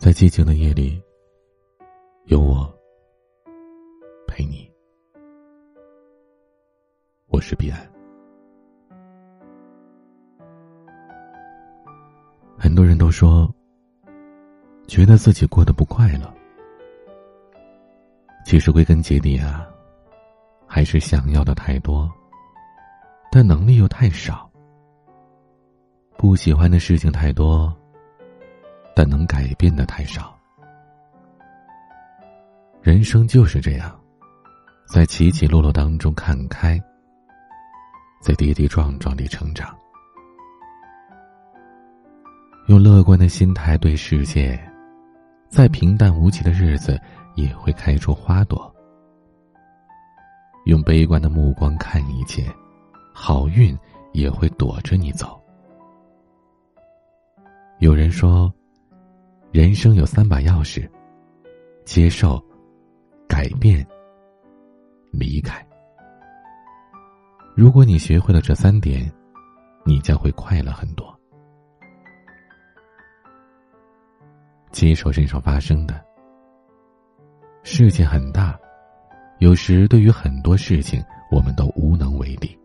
在寂静的夜里，有我陪你。我是彼岸。很多人都说，觉得自己过得不快乐。其实归根结底啊，还是想要的太多，但能力又太少。不喜欢的事情太多，但能改变的太少。人生就是这样，在起起落落当中看开，在跌跌撞撞里成长。用乐观的心态对世界，再平淡无奇的日子。也会开出花朵。用悲观的目光看一切，好运也会躲着你走。有人说，人生有三把钥匙：接受、改变、离开。如果你学会了这三点，你将会快乐很多。接受身上发生的。世界很大，有时对于很多事情我们都无能为力。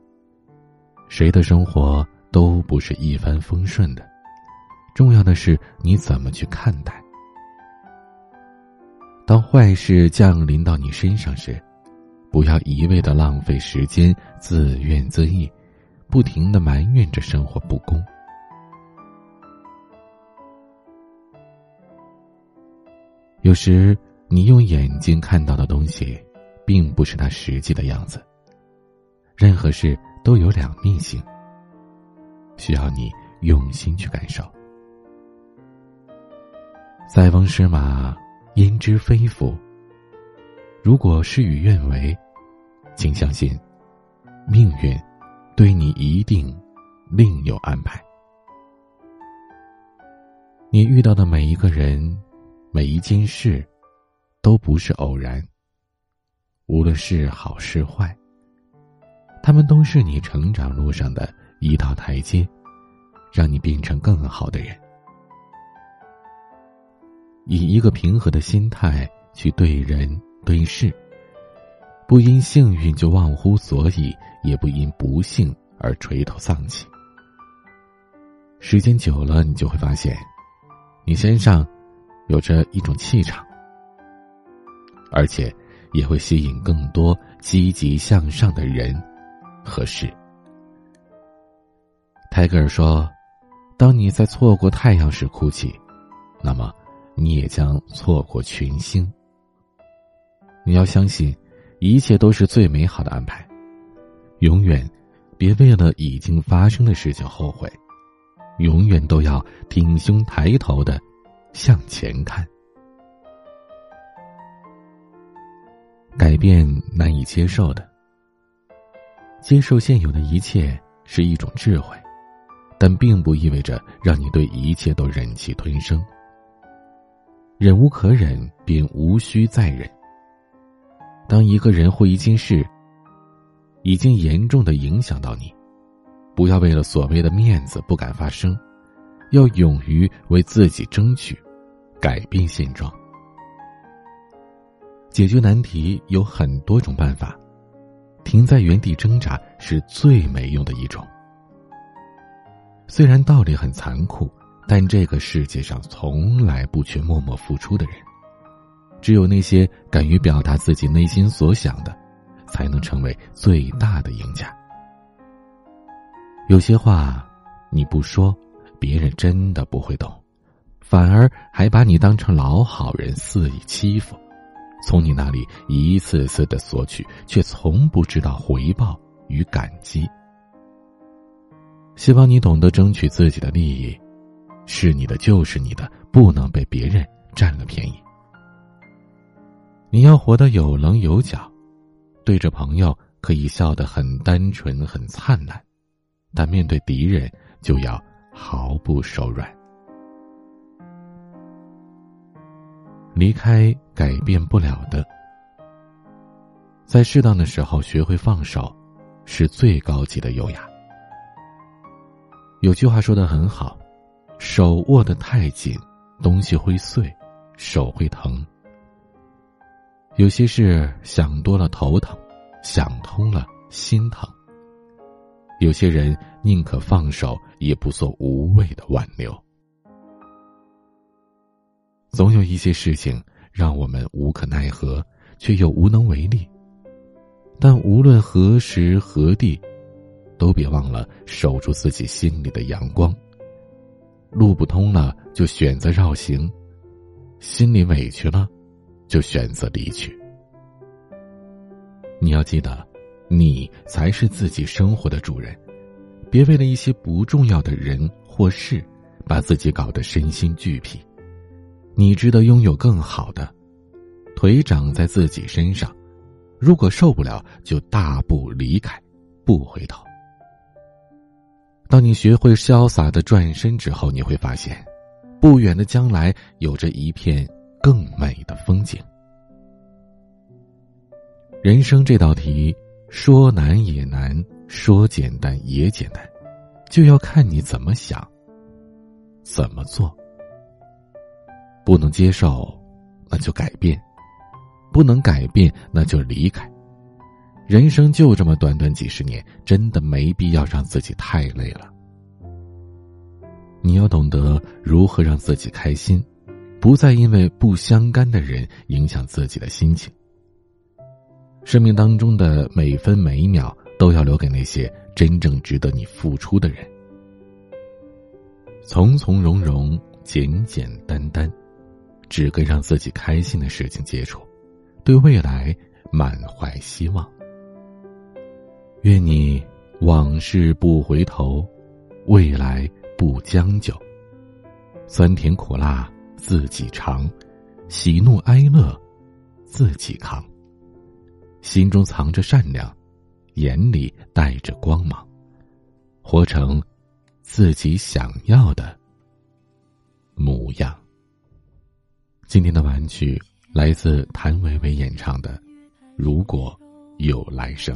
谁的生活都不是一帆风顺的，重要的是你怎么去看待。当坏事降临到你身上时，不要一味的浪费时间，自怨自艾，不停的埋怨着生活不公。有时。你用眼睛看到的东西，并不是它实际的样子。任何事都有两面性，需要你用心去感受。塞翁失马，焉知非福。如果事与愿违，请相信，命运对你一定另有安排。你遇到的每一个人，每一件事。都不是偶然。无论是好是坏，他们都是你成长路上的一道台阶，让你变成更好的人。以一个平和的心态去对人对事，不因幸运就忘乎所以，也不因不幸而垂头丧气。时间久了，你就会发现，你身上有着一种气场。而且，也会吸引更多积极向上的人和事。泰戈尔说：“当你在错过太阳时哭泣，那么你也将错过群星。”你要相信，一切都是最美好的安排。永远别为了已经发生的事情后悔，永远都要挺胸抬头的向前看。改变难以接受的，接受现有的一切是一种智慧，但并不意味着让你对一切都忍气吞声。忍无可忍，便无需再忍。当一个人或一件事已经严重的影响到你，不要为了所谓的面子不敢发声，要勇于为自己争取，改变现状。解决难题有很多种办法，停在原地挣扎是最没用的一种。虽然道理很残酷，但这个世界上从来不缺默默付出的人。只有那些敢于表达自己内心所想的，才能成为最大的赢家。有些话你不说，别人真的不会懂，反而还把你当成老好人肆意欺负。从你那里一次次的索取，却从不知道回报与感激。希望你懂得争取自己的利益，是你的就是你的，不能被别人占了便宜。你要活得有棱有角，对着朋友可以笑得很单纯、很灿烂，但面对敌人就要毫不手软。离开改变不了的，在适当的时候学会放手，是最高级的优雅。有句话说的很好：“手握得太紧，东西会碎；手会疼；有些事想多了头疼，想通了心疼。有些人宁可放手，也不做无谓的挽留。总有一些事情让我们无可奈何，却又无能为力。但无论何时何地，都别忘了守住自己心里的阳光。路不通了，就选择绕行；心里委屈了，就选择离去。你要记得。你才是自己生活的主人，别为了一些不重要的人或事，把自己搞得身心俱疲。你值得拥有更好的，腿长在自己身上。如果受不了，就大步离开，不回头。当你学会潇洒的转身之后，你会发现，不远的将来有着一片更美的风景。人生这道题。说难也难，说简单也简单，就要看你怎么想，怎么做。不能接受，那就改变；不能改变，那就离开。人生就这么短短几十年，真的没必要让自己太累了。你要懂得如何让自己开心，不再因为不相干的人影响自己的心情。生命当中的每分每秒都要留给那些真正值得你付出的人。从从容容，简简单单，只跟让自己开心的事情接触，对未来满怀希望。愿你往事不回头，未来不将就。酸甜苦辣自己尝，喜怒哀乐自己扛。心中藏着善良，眼里带着光芒，活成自己想要的模样。今天的玩具来自谭维维演唱的《如果有来生》。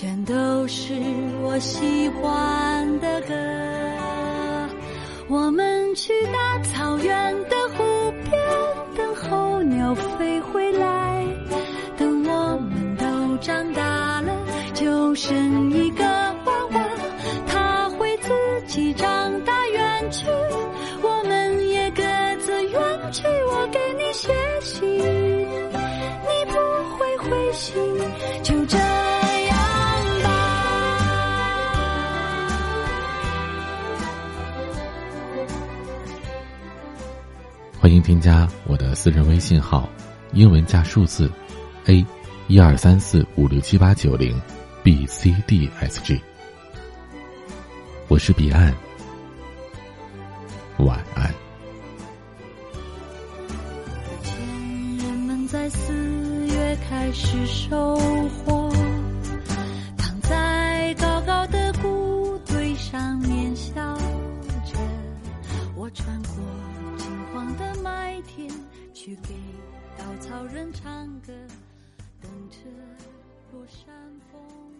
全都是我喜欢的歌。我们去大草原的湖边，等候鸟飞回来。等我们都长大了，就生一个娃娃，他会自己长大远去，我们也各自远去。我给你写信，你不会回信，就这。欢迎添加我的私人微信号，英文加数字，A，一二三四五六七八九零，B C D S G。我是彼岸，晚安。人们在四月开始收获，人唱歌，等着落山风。